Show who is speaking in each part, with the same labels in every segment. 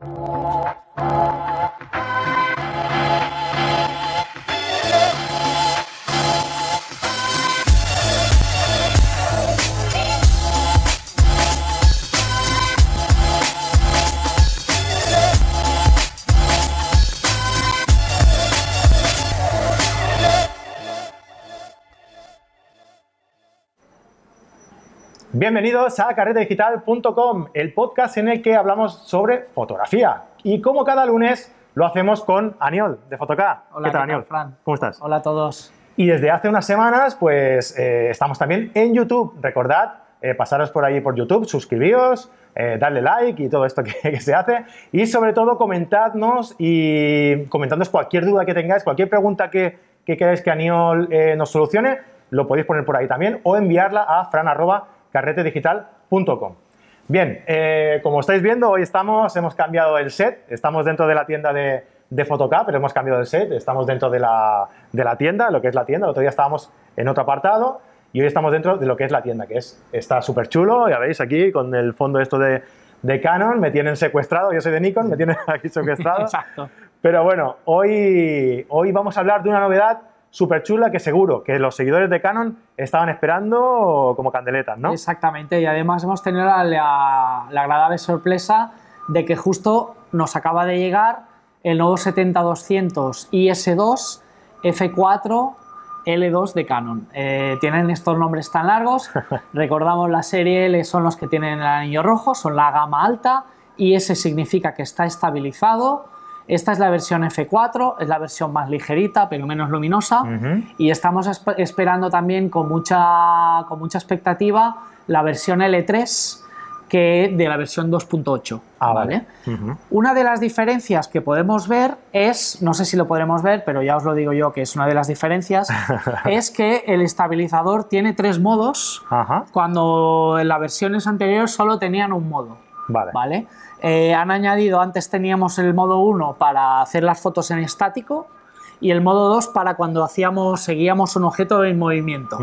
Speaker 1: Oh. Bienvenidos a carretedigital.com, el podcast en el que hablamos sobre fotografía. Y como cada lunes lo hacemos con Aniol de Fotoca.
Speaker 2: Hola,
Speaker 1: ¿Qué tal,
Speaker 2: ¿qué tal,
Speaker 1: Aniol?
Speaker 2: Fran?
Speaker 1: ¿Cómo estás?
Speaker 2: Hola a todos.
Speaker 1: Y desde hace unas semanas, pues eh, estamos también en YouTube. Recordad, eh, pasaros por ahí por YouTube, suscribíos, eh, darle like y todo esto que, que se hace. Y sobre todo, comentadnos y comentadnos cualquier duda que tengáis, cualquier pregunta que, que queráis que Aniol eh, nos solucione, lo podéis poner por ahí también o enviarla a fran.carretedigital.com. Bien, eh, como estáis viendo, hoy estamos, hemos cambiado el set, estamos dentro de la tienda de, de Photocap, pero hemos cambiado el set, estamos dentro de la, de la tienda, lo que es la tienda, el otro día estábamos en otro apartado y hoy estamos dentro de lo que es la tienda, que es, está súper chulo, ya veis aquí con el fondo esto de, de Canon, me tienen secuestrado, yo soy de Nikon, me tienen aquí secuestrado.
Speaker 2: Exacto.
Speaker 1: Pero bueno, hoy, hoy vamos a hablar de una novedad súper chula que seguro que los seguidores de Canon estaban esperando como candeletas, ¿no?
Speaker 2: Exactamente. Y además hemos tenido la, la- la agradable sorpresa de que justo nos acaba de llegar el nuevo 70-200 IS2 F4 L2 de Canon. Eh, tienen estos nombres tan largos. Recordamos la serie L son los que tienen el anillo rojo, son la gama alta. IS significa que está estabilizado. Esta es la versión F4, es la versión más ligerita, pero menos luminosa. Y estamos esp- esperando también con mucha, con mucha expectativa la versión L3 que de la versión 2.8.
Speaker 1: Ah, vale.
Speaker 2: Una de las diferencias que podemos ver es, no sé si lo podremos ver, pero ya os lo digo yo que es una de las diferencias, es que el estabilizador tiene tres modos, cuando en las versiones anteriores solo tenían un modo.
Speaker 1: vale.
Speaker 2: ¿vale? Eh, han añadido, antes teníamos el modo 1 para hacer las fotos en estático y el modo 2 para cuando hacíamos, seguíamos un objeto en movimiento.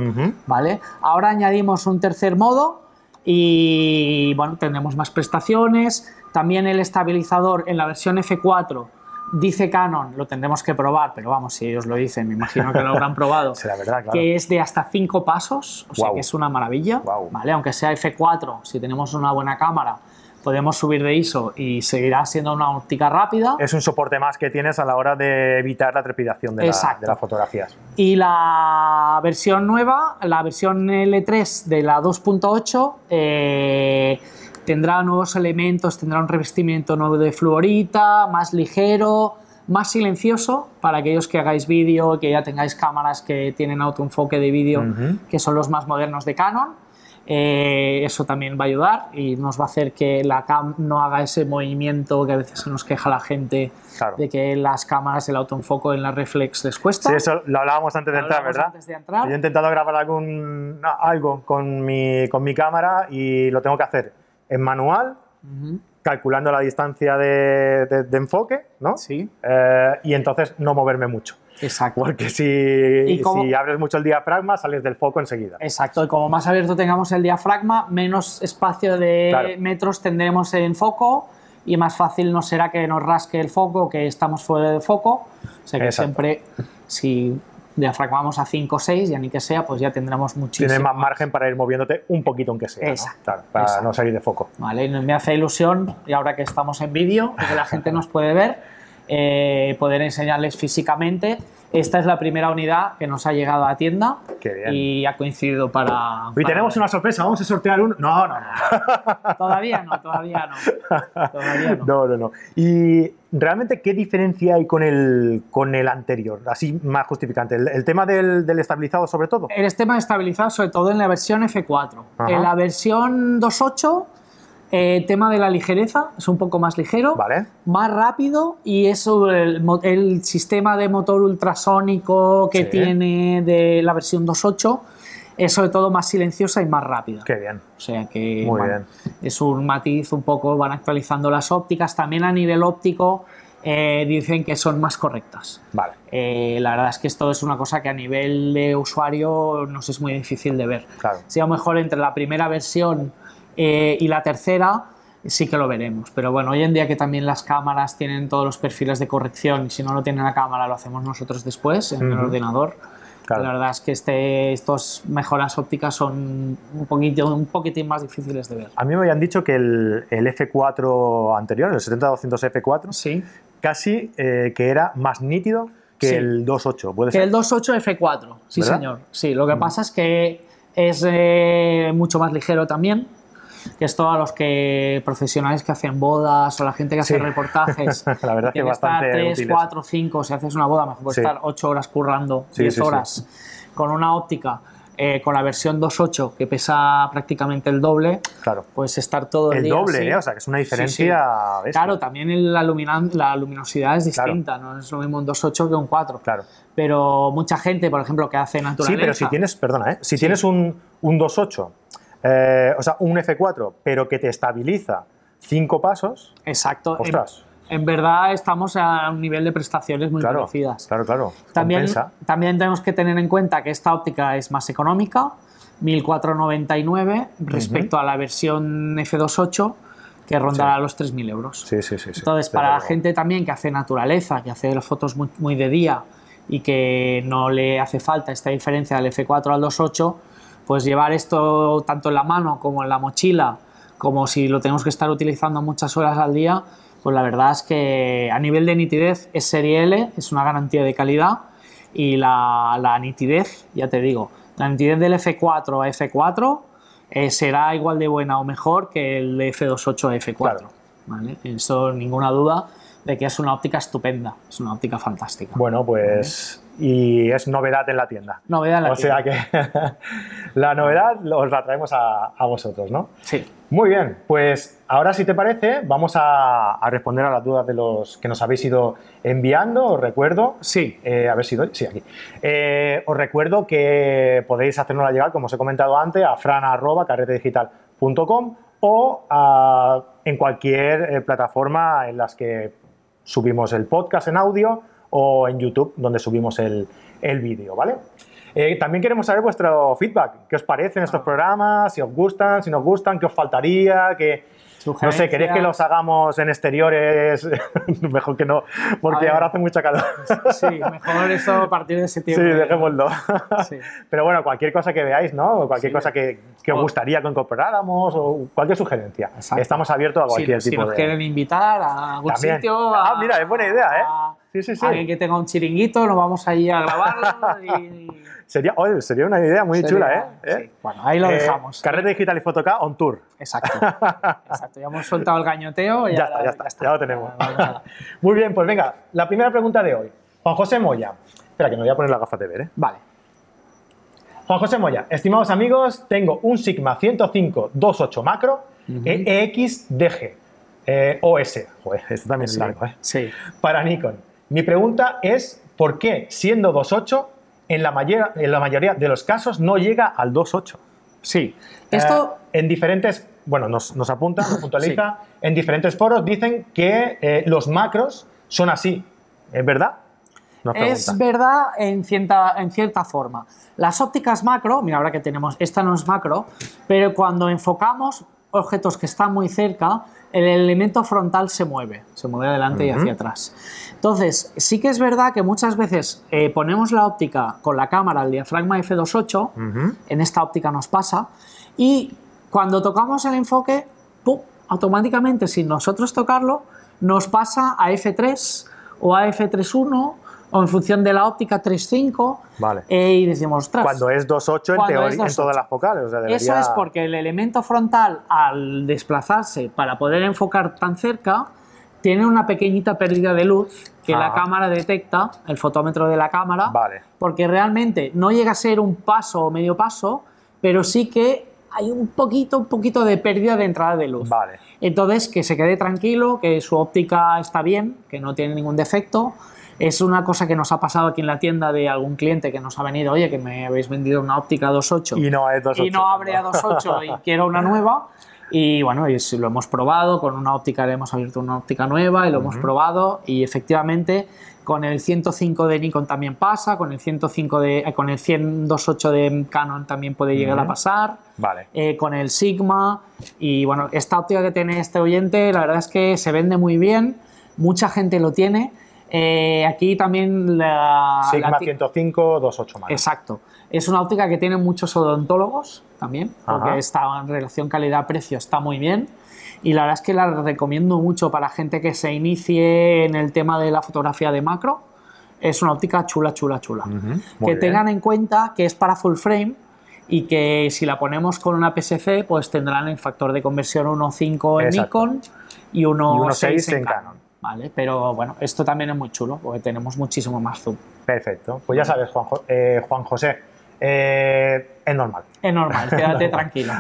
Speaker 2: ¿vale? Ahora añadimos un tercer modo y bueno, tendremos más prestaciones. También el estabilizador en la versión F4 dice Canon, lo tendremos que probar, pero vamos, si ellos lo dicen, me imagino que lo habrán probado.
Speaker 1: Será verdad, claro.
Speaker 2: Que es de hasta 5 pasos, o sea que es una maravilla. ¿vale? Aunque sea F4, si tenemos una buena cámara, podemos subir de ISO y seguirá siendo una óptica rápida.
Speaker 1: Es un soporte más que tienes a la hora de evitar la trepidación de, la- de las fotografías.
Speaker 2: Y la versión nueva, la versión L3 de la 2.8, eh, tendrá nuevos elementos, tendrá un revestimiento nuevo de fluorita, más ligero, más silencioso para aquellos que hagáis vídeo, que ya tengáis cámaras que tienen autoenfoque de vídeo,
Speaker 1: Ujú.
Speaker 2: que son los más modernos de Canon. Eh, eso también va a ayudar y nos va a hacer que la cam no haga ese movimiento que a veces se nos queja la gente
Speaker 1: Claro.
Speaker 2: de que las cámaras, el autoenfoco en la reflex les cuesta.
Speaker 1: Sí, eso lo hablábamos antes de entrar, ¿verdad?
Speaker 2: antes de entrar.
Speaker 1: Yo he intentado grabar algún, algo con mi, con mi cámara y lo tengo que hacer en manual,
Speaker 2: Ujú.
Speaker 1: calculando la distancia de, de- de enfoque, ¿no?
Speaker 2: Sí,
Speaker 1: Eh, y entonces no moverme mucho.
Speaker 2: Exacto.
Speaker 1: Porque si,
Speaker 2: cómo-
Speaker 1: si abres mucho el diafragma, sales del foco enseguida.
Speaker 2: Exacto, y como más abierto tengamos el diafragma, menos espacio de
Speaker 1: Claro.
Speaker 2: metros tendremos en foco y más fácil nos será que nos rasque el foco, que estamos fuera de foco. O sea que
Speaker 1: Exacto.
Speaker 2: siempre, si diafragmamos a 5 o 6, ya ni que sea, pues ya tendremos muchísimo.
Speaker 1: Tienes más margen para ir moviéndote un poquito aunque sea, ¿no?
Speaker 2: Exacto,
Speaker 1: Claro, para
Speaker 2: exacto.
Speaker 1: no salir de foco.
Speaker 2: Vale, y me hace ilusión, y ahora que estamos en vídeo, que la gente nos puede ver, eh, poder enseñarles físicamente. Esta es la primera unidad que nos ha llegado a la tienda
Speaker 1: Qué bien.
Speaker 2: y ha coincidido para...
Speaker 1: Y
Speaker 2: para-
Speaker 1: tenemos una sorpresa, vamos a sortear uno. No, no, no.
Speaker 2: Todavía no, todavía no. Todavía no.
Speaker 1: No, no, no. Y realmente, ¿qué diferencia hay con el, con el anterior? Así más justificante. El, el tema del, del estabilizado, sobre todo.
Speaker 2: El tema estabilizado sobre todo en la versión F4.
Speaker 1: Ajá.
Speaker 2: En la versión 2.8, eh, tema de la ligereza, es un poco más ligero,
Speaker 1: ¿Vale?
Speaker 2: más rápido y eso, el, sistema de motor ultrasónico que
Speaker 1: Sí.
Speaker 2: tiene de la versión 2.8 es sobre todo más silenciosa y más rápida.
Speaker 1: Qué bien.
Speaker 2: O sea que
Speaker 1: Muy
Speaker 2: bueno,
Speaker 1: bien.
Speaker 2: es un matiz un poco, van actualizando las ópticas. También a nivel óptico eh, dicen que son más correctas.
Speaker 1: Vale.
Speaker 2: Eh, la verdad es que esto es una cosa que a nivel de usuario nos es muy difícil de ver.
Speaker 1: Claro.
Speaker 2: Si a lo mejor entre la primera versión eh, y la tercera, sí que lo veremos. Pero bueno, hoy en día que también las cámaras tienen todos los perfiles de corrección y si no lo tiene la cámara lo hacemos nosotros después en el
Speaker 1: Ujú.
Speaker 2: ordenador.
Speaker 1: Claro.
Speaker 2: La verdad es que este, estos mejoras ópticas son un, poquito, un poquitín más difíciles de ver.
Speaker 1: A mí me habían dicho que el, el F4 anterior, el 70-200 F4,
Speaker 2: Sí.
Speaker 1: casi eh, que era más nítido que
Speaker 2: Sí.
Speaker 1: el 2.8. ¿Puede
Speaker 2: Que
Speaker 1: ser?
Speaker 2: el 2.8 F4, sí
Speaker 1: ¿Verdad?
Speaker 2: señor. Sí, lo que pasa es que es eh, mucho más ligero también. Que esto a los que profesionales que hacen bodas o la gente que hace
Speaker 1: Sí.
Speaker 2: reportajes.
Speaker 1: La verdad que bastante
Speaker 2: estar 3,
Speaker 1: útil eso.
Speaker 2: 4, 5, si haces una boda, mejor puedes
Speaker 1: Sí.
Speaker 2: estar 8 horas currando,
Speaker 1: Sí,
Speaker 2: 10
Speaker 1: sí, sí.
Speaker 2: horas, con una óptica, eh, con la versión 2.8 que pesa prácticamente el doble,
Speaker 1: Claro.
Speaker 2: pues estar todo el,
Speaker 1: El
Speaker 2: día
Speaker 1: doble,
Speaker 2: así.
Speaker 1: ¿eh? O sea, que es una
Speaker 2: Sí,
Speaker 1: diferencia. bestia.
Speaker 2: Claro, también la, la luminosidad es
Speaker 1: Claro.
Speaker 2: distinta, no es lo mismo un 2.8 que un 4
Speaker 1: Claro.
Speaker 2: pero mucha gente, por ejemplo, que hace naturaleza.
Speaker 1: Sí, pero si tienes, perdona, ¿eh? si tienes un, un 2.8, eh, o sea, un F4, pero que te estabiliza cinco pasos,
Speaker 2: Exacto. En,
Speaker 1: ostras,
Speaker 2: en verdad estamos a un nivel de prestaciones muy
Speaker 1: claro,
Speaker 2: parecidas.
Speaker 1: claro, claro,
Speaker 2: También,
Speaker 1: compensa.
Speaker 2: también tenemos que tener en cuenta que esta óptica es más económica, 1499, respecto a la versión F28, que rondará
Speaker 1: Sí.
Speaker 2: los 3.000 euros.
Speaker 1: Sí, sí, sí. sí,
Speaker 2: Entonces, para la gente también que hace naturaleza, que hace las fotos muy, muy de día y que no le hace falta esta diferencia del F4 al 2.8, pues llevar esto tanto en la mano como en la mochila, como si lo tenemos que estar utilizando muchas horas al día, pues la verdad es que a nivel de nitidez es serie L, es una garantía de calidad y la, la nitidez, ya te digo, la nitidez del F4 a F4 eh, será igual de buena o mejor que el de F28 a F4.
Speaker 1: Claro.
Speaker 2: ¿vale? Eso ninguna duda de que es una óptica estupenda, es una óptica fantástica.
Speaker 1: Bueno, pues. Y es novedad en la tienda.
Speaker 2: Novedad en la
Speaker 1: o sea que la novedad os la traemos a, a vosotros, ¿no?
Speaker 2: Sí,
Speaker 1: Muy bien, pues ahora si te parece, vamos a, a responder a las dudas de los que nos habéis ido enviando. Os recuerdo,
Speaker 2: sí,
Speaker 1: eh, a ver si doy, sí, aquí. Eh, os recuerdo que podéis hacernosla llegar, como os he comentado antes, a fran.carretedigital.com o a- en cualquier eh, plataforma en las que subimos el podcast en audio o en YouTube, donde subimos el, el vídeo, ¿vale? Eh, también queremos saber vuestro feedback. ¿Qué os parecen estos programas? Si os gustan, si no os gustan, qué os faltaría, que... No sé, ¿queréis que los hagamos en exteriores? Mejor que no, porque ahora hace mucha calor.
Speaker 2: sí, mejor eso a partir de
Speaker 1: Sí,
Speaker 2: septiembre.
Speaker 1: dejémoslo.
Speaker 2: Sí.
Speaker 1: Pero bueno, cualquier cosa que veáis, ¿no? O cualquier
Speaker 2: Sí.
Speaker 1: cosa que, que os gustaría que incorporáramos o cualquier sugerencia.
Speaker 2: Exacto.
Speaker 1: Estamos abiertos a
Speaker 2: Si,
Speaker 1: cualquier
Speaker 2: si
Speaker 1: tipo
Speaker 2: nos
Speaker 1: de...
Speaker 2: quieren invitar a algún
Speaker 1: También.
Speaker 2: sitio.
Speaker 1: Ah,
Speaker 2: a-
Speaker 1: mira, es buena idea, ¿eh?
Speaker 2: a-
Speaker 1: Sí, sí, sí.
Speaker 2: Alguien que tenga un chiringuito, nos vamos ahí a grabarlo y.
Speaker 1: Sería, oye, sería una idea muy
Speaker 2: Sería-
Speaker 1: chula, ¿eh?
Speaker 2: sí.
Speaker 1: ¿Eh?
Speaker 2: Bueno, ahí lo
Speaker 1: Eh,
Speaker 2: dejamos.
Speaker 1: Carrete Digital y Fotoca on tour.
Speaker 2: Exacto. Exacto. Ya hemos soltado el gañoteo. y
Speaker 1: Ya está, ya está, ya lo tenemos. Muy bien, pues venga, la primera pregunta de hoy. Juan José Moya. Espera, que me voy a poner las gafas de ver, ¿eh?
Speaker 2: Vale.
Speaker 1: Juan José Moya, estimados amigos, tengo un Sigma 105-28 macro E EXDG eh, OS. Joder, esto también es
Speaker 2: Sí.
Speaker 1: largo, ¿eh?
Speaker 2: Sí.
Speaker 1: Para Nikon. Mi pregunta es, ¿por qué siendo 2.8 en la, mayor- en la mayoría de los casos no llega al 2.8?
Speaker 2: Sí. Esto.
Speaker 1: Eh, en diferentes, bueno, nos, nos apunta, nos puntualiza, en diferentes foros dicen que eh, los macros son así. ¿Es verdad?
Speaker 2: Es verdad en cierta, en cierta forma. Las ópticas macro, mira, ahora que tenemos, esta no es macro, pero cuando enfocamos objetos que están muy cerca, el elemento frontal se mueve, se mueve adelante y hacia atrás. Entonces, sí que es verdad que muchas veces eh, ponemos la óptica con la cámara al diafragma F28,
Speaker 1: Ujú.
Speaker 2: en esta óptica nos pasa, y cuando tocamos el enfoque, ¡pum! automáticamente, sin nosotros tocarlo, nos pasa a F3 o a F31 o en función de la óptica 3.5
Speaker 1: Vale.
Speaker 2: eh, y decimos, ostras,
Speaker 1: Cuando es 2.8 en, teoría, en
Speaker 2: 2.8.
Speaker 1: todas las focales. o sea,
Speaker 2: eso es porque el elemento frontal, al desplazarse para poder enfocar tan cerca, tiene una pequeñita pérdida de luz que la cámara detecta, el fotómetro de la cámara,
Speaker 1: Vale.
Speaker 2: porque realmente no llega a ser un paso o medio paso, pero sí que hay un poquito, un poquito de pérdida de entrada de luz.
Speaker 1: Vale.
Speaker 2: Entonces, que se quede tranquilo, que su óptica está bien, que no tiene ningún defecto. Es una cosa que nos ha pasado aquí en la tienda de algún cliente que nos ha venido, oye, que me habéis vendido una óptica 2.8
Speaker 1: Y no es 2.8.
Speaker 2: y no abre a 2.8 y quiero una nueva. Y bueno, y lo hemos probado, con una óptica le hemos abierto una óptica nueva y lo hemos probado y efectivamente con el 105 de Nikon también pasa, con el 105 de, eh, con el 100-28 de Canon también puede llegar a pasar,
Speaker 1: Vale.
Speaker 2: eh, con el Sigma y bueno, esta óptica que tiene este oyente la verdad es que se vende muy bien, mucha gente lo tiene. Eh, aquí también la,
Speaker 1: Sigma
Speaker 2: la ti-
Speaker 1: 105, 28 más.
Speaker 2: Exacto. Es una óptica que tiene muchos odontólogos también, porque
Speaker 1: Ajá.
Speaker 2: está en relación calidad-precio está muy bien. Y la verdad es que la recomiendo mucho para gente que se inicie en el tema de la fotografía de macro. Es una óptica chula, chula, chula. Que
Speaker 1: bien.
Speaker 2: tengan en cuenta que es para full frame y que si la ponemos con una PSC, pues tendrán el factor de conversión 1.5 en
Speaker 1: Exacto.
Speaker 2: Nikon y 1.6
Speaker 1: 1.6
Speaker 2: en,
Speaker 1: en
Speaker 2: Canon.
Speaker 1: Canon.
Speaker 2: ¿vale? Pero bueno, esto también es muy chulo porque tenemos muchísimo más zoom.
Speaker 1: Perfecto. Pues ya sabes, Juan, Jo- eh, Juan José, eh, es normal.
Speaker 2: Es normal, quédate tranquilo.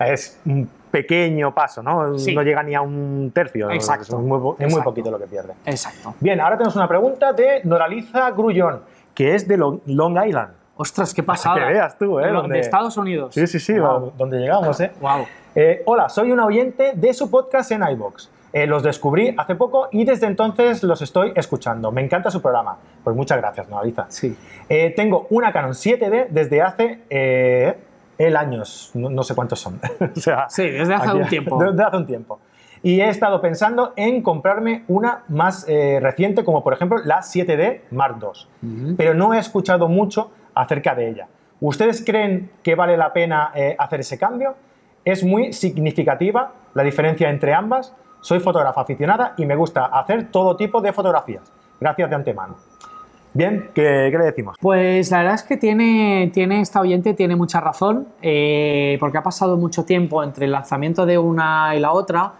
Speaker 1: es un pequeño paso, ¿no?
Speaker 2: Sí.
Speaker 1: No llega ni a un tercio.
Speaker 2: Exacto.
Speaker 1: Es muy, poquito lo que pierde.
Speaker 2: Exacto.
Speaker 1: Bien, ahora tenemos una pregunta de Noraliza Grullón, que es de Long, Island.
Speaker 2: Ostras, qué pasada.
Speaker 1: Que veas tú, ¿eh?
Speaker 2: De, lo-
Speaker 1: Donde-
Speaker 2: de Estados Unidos.
Speaker 1: Sí, sí, sí,
Speaker 2: Wow.
Speaker 1: donde llegamos, ¿eh?
Speaker 2: Wow.
Speaker 1: Eh, hola, soy un oyente de su podcast en iBox. Eh, los descubrí hace poco y desde entonces los estoy escuchando. Me encanta su programa. Pues muchas gracias, Noraliza.
Speaker 2: Sí.
Speaker 1: Eh, tengo una Canon 7D desde hace eh, el años, no, no sé cuántos son. O sea,
Speaker 2: Sí, desde hace un tiempo.
Speaker 1: Desde hace un tiempo. Y he estado pensando en comprarme una más eh, reciente, como por ejemplo la 7D Mark II. Pero no he escuchado mucho acerca de ella. ¿Ustedes creen que vale la pena eh, hacer ese cambio? Es muy significativa la diferencia entre ambas. Soy fotógrafa aficionada y me gusta hacer todo tipo de fotografías. Gracias de antemano. Bien, ¿qué, qué le decimos?
Speaker 2: Pues la verdad es que tiene, tiene esta oyente tiene mucha razón, eh, porque ha pasado mucho tiempo entre el lanzamiento de una y la otra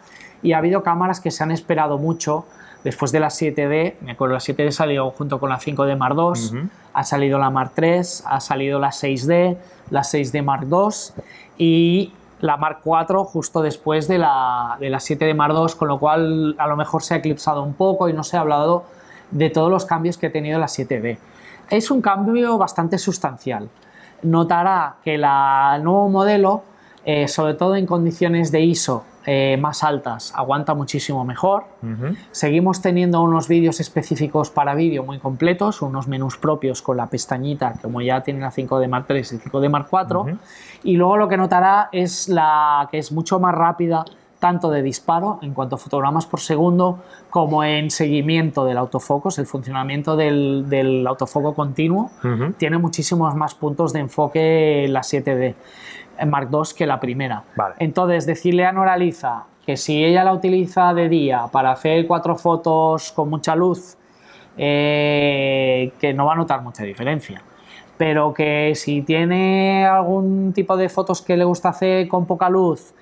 Speaker 2: y ha habido cámaras que se han esperado mucho. Después de la 7D, me acuerdo, la 7D salió junto con la 5D Mark II, ha salido la Mark III, ha salido la 6D, la 6D Mark II y la Mark IV justo después de la, de la 7D Mark II, con lo cual a lo mejor se ha eclipsado un poco y no se ha hablado de todos los cambios que ha tenido la 7D. Es un cambio bastante sustancial. Notará que la, el nuevo modelo, eh, sobre todo en condiciones de ISO eh, más altas, aguanta muchísimo mejor. Seguimos teniendo unos vídeos específicos para vídeo muy completos, unos menús propios con la pestañita, como ya tiene la 5D Mark III y 5D Mark IV. Y luego lo que notará es la que es mucho más rápida, tanto de disparo en cuanto a fotogramas por segundo, como en seguimiento del autofoco, el funcionamiento del, del autofoco continuo. Tiene muchísimos más puntos de enfoque la 7D en Mark II que la primera.
Speaker 1: Vale.
Speaker 2: Entonces, decirle a Noraliza que si ella la utiliza de día para hacer cuatro fotos con mucha luz, eh, que no va a notar mucha diferencia. Pero que si tiene algún tipo de fotos que le gusta hacer con poca luz,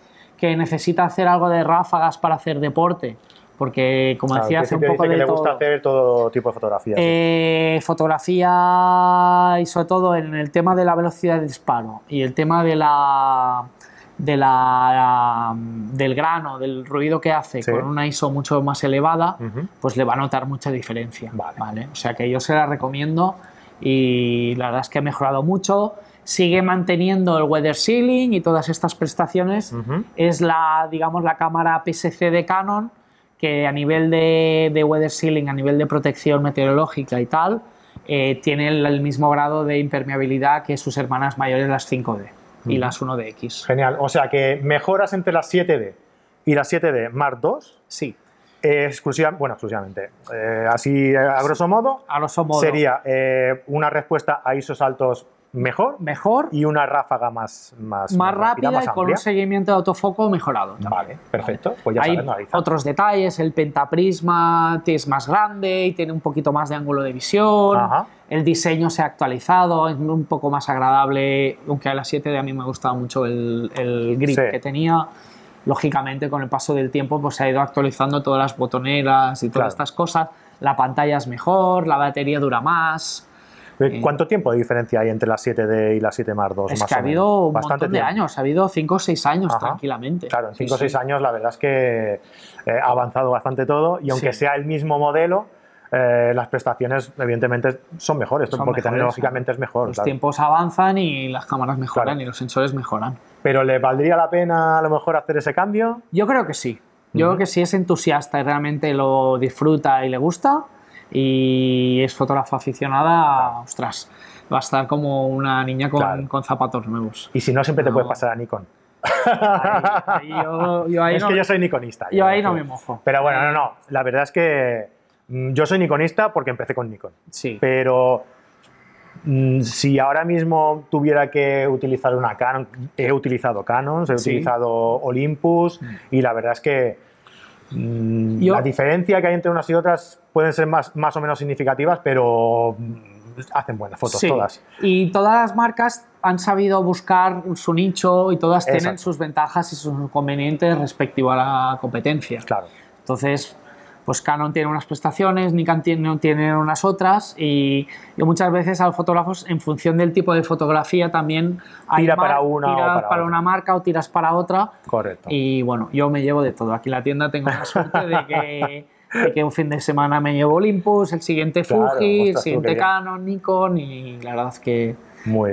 Speaker 2: que necesita hacer algo de ráfagas para hacer deporte, porque como decía, hace un poco
Speaker 1: dice que
Speaker 2: de
Speaker 1: le gusta hacer todo tipo de fotografías.
Speaker 2: Eh, fotografía y sobre todo en el tema de la velocidad de disparo y el tema de la, de la del grano, del ruido que hace
Speaker 1: Sí.
Speaker 2: con una ISO mucho más elevada, pues le va a notar mucha diferencia.
Speaker 1: Vale.
Speaker 2: O sea que yo se la recomiendo y la verdad es que ha mejorado mucho. Sigue manteniendo el weather sealing y todas estas prestaciones. Es la, digamos, la cámara PSC de Canon que a nivel de, de weather sealing, a nivel de protección meteorológica y tal, eh, tiene el, el mismo grado de impermeabilidad que sus hermanas mayores las 5D y las 1DX.
Speaker 1: Genial. O sea que mejoras entre la 7D y la 7D Mark II
Speaker 2: Sí,
Speaker 1: eh, exclusiva, bueno, exclusivamente. eh, así, a grosso modo,
Speaker 2: a grosso modo.
Speaker 1: sería eh, una respuesta a ISOs altos mejor
Speaker 2: mejor,
Speaker 1: y una ráfaga más, más,
Speaker 2: más rápida
Speaker 1: más
Speaker 2: y con un seguimiento de autofoco mejorado. también.
Speaker 1: Vale, perfecto. Pues ya
Speaker 2: Hay
Speaker 1: analiza.
Speaker 2: otros detalles, el pentaprisma es más grande y tiene un poquito más de ángulo de visión,
Speaker 1: Ajá.
Speaker 2: el diseño se ha actualizado, es un poco más agradable, aunque a las 7 de a mí me gustaba mucho el, el grip
Speaker 1: Sí.
Speaker 2: que tenía. Lógicamente, con el paso del tiempo, pues se ha ido actualizando todas las botoneras y todas
Speaker 1: Claro.
Speaker 2: estas cosas. La pantalla es mejor, la batería dura más.
Speaker 1: Eh, ¿Cuánto tiempo de diferencia hay entre la 7D y la 7 Mark II?
Speaker 2: es
Speaker 1: más
Speaker 2: que ha habido un
Speaker 1: Bastante
Speaker 2: montón de
Speaker 1: tiempo.
Speaker 2: años, ha habido 5 o 6 años
Speaker 1: Ajá.
Speaker 2: tranquilamente.
Speaker 1: Claro, en
Speaker 2: Sí,
Speaker 1: 5 o 6
Speaker 2: sí.
Speaker 1: años la verdad es que eh, ha avanzado bastante todo y aunque
Speaker 2: Sí.
Speaker 1: sea el mismo modelo, eh, las prestaciones evidentemente son mejores,
Speaker 2: Son
Speaker 1: porque
Speaker 2: mejores,
Speaker 1: tecnológicamente es mejor.
Speaker 2: Los
Speaker 1: claro.
Speaker 2: tiempos avanzan y las cámaras mejoran
Speaker 1: Claro.
Speaker 2: y los sensores mejoran.
Speaker 1: pero ¿le valdría la pena a lo mejor hacer ese cambio?
Speaker 2: Yo creo que sí. Yo creo que si es entusiasta y realmente lo disfruta y le gusta y es fotógrafa aficionada, ostras, va a estar como una niña con,
Speaker 1: Claro.
Speaker 2: con zapatos nuevos.
Speaker 1: Y si no, siempre te
Speaker 2: No.
Speaker 1: puedes pasar a Nikon.
Speaker 2: Ahí- ahí yo, yo ahí
Speaker 1: es
Speaker 2: no,
Speaker 1: que yo soy nikonista.
Speaker 2: yo ahí no me mojo.
Speaker 1: Pero bueno, no, no. La verdad es que mm, yo soy nikonista porque empecé con Nikon.
Speaker 2: Sí.
Speaker 1: Pero mm, si ahora mismo tuviera que utilizar una Canon, he utilizado Canons, he
Speaker 2: Sí.
Speaker 1: utilizado Olympus y la verdad es que mm,
Speaker 2: Yo-
Speaker 1: la diferencia que hay entre unas y otras pueden ser más, más o menos significativas, pero mm, hacen buenas fotos
Speaker 2: Sí.
Speaker 1: todas.
Speaker 2: Y todas las marcas han sabido buscar su nicho y todas tienen
Speaker 1: Exacto.
Speaker 2: sus ventajas y sus inconvenientes respecto a la competencia.
Speaker 1: Claro.
Speaker 2: Entonces, pues Canon tiene unas prestaciones, Nikon tiene, tiene unas otras y yo muchas veces a los fotógrafos, en función del tipo de fotografía, también hay
Speaker 1: Tira
Speaker 2: mar-
Speaker 1: para una
Speaker 2: tiras
Speaker 1: para
Speaker 2: para una marca o tiras para otra.
Speaker 1: Correcto.
Speaker 2: Y bueno, yo me llevo de todo. Aquí en la tienda tengo la suerte de que, de que un fin de semana me llevo Olympus, el siguiente
Speaker 1: Claro,
Speaker 2: Fuji, el siguiente. Canon, Nikon y la verdad es que,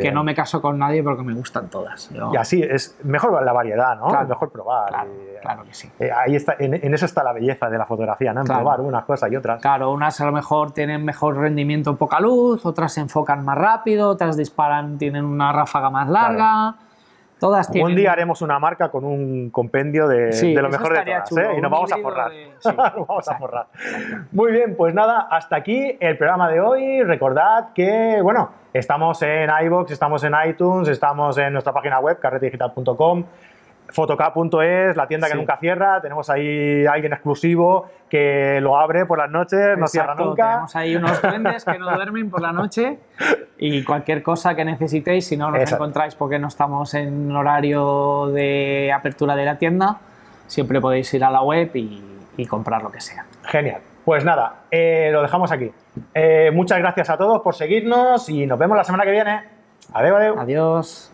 Speaker 2: que no me caso con nadie porque me gustan todas. Yo-
Speaker 1: Y así es mejor la variedad, ¿no?
Speaker 2: Claro.
Speaker 1: Es mejor probar.
Speaker 2: claro,
Speaker 1: y-
Speaker 2: claro que sí.
Speaker 1: eh, ahí está, en, en eso está la belleza de la fotografía, ¿no? En probar unas cosas y otras.
Speaker 2: Claro, unas a lo mejor tienen mejor rendimiento en poca luz, otras se enfocan más rápido, otras disparan, tienen una ráfaga más larga. Todas tienen.
Speaker 1: Un día haremos una marca con un compendio de,
Speaker 2: Sí,
Speaker 1: de lo mejor de todas,
Speaker 2: chulo,
Speaker 1: ¿eh? Y nos vamos a forrar.
Speaker 2: de- sí,
Speaker 1: nos vamos a
Speaker 2: exacto,
Speaker 1: forrar. Muy bien, pues nada, hasta aquí el programa de hoy. Recordad que, bueno, estamos en iVoox, estamos en iTunes, estamos en nuestra página web, carretedigital.com. Fotoca.es, la tienda que nunca cierra. Tenemos ahí alguien exclusivo que lo abre por las noches, no cierra nunca.
Speaker 2: Tenemos ahí unos duendes que no duermen por la noche y cualquier cosa que necesitéis, si no nos
Speaker 1: Exacto.
Speaker 2: encontráis porque no estamos en horario de apertura de la tienda, siempre podéis ir a la web y, y comprar lo que sea.
Speaker 1: Genial. Pues nada, eh, lo dejamos aquí. Eh, muchas gracias a todos por seguirnos y nos vemos la semana que viene. Adiós.
Speaker 2: Adiós.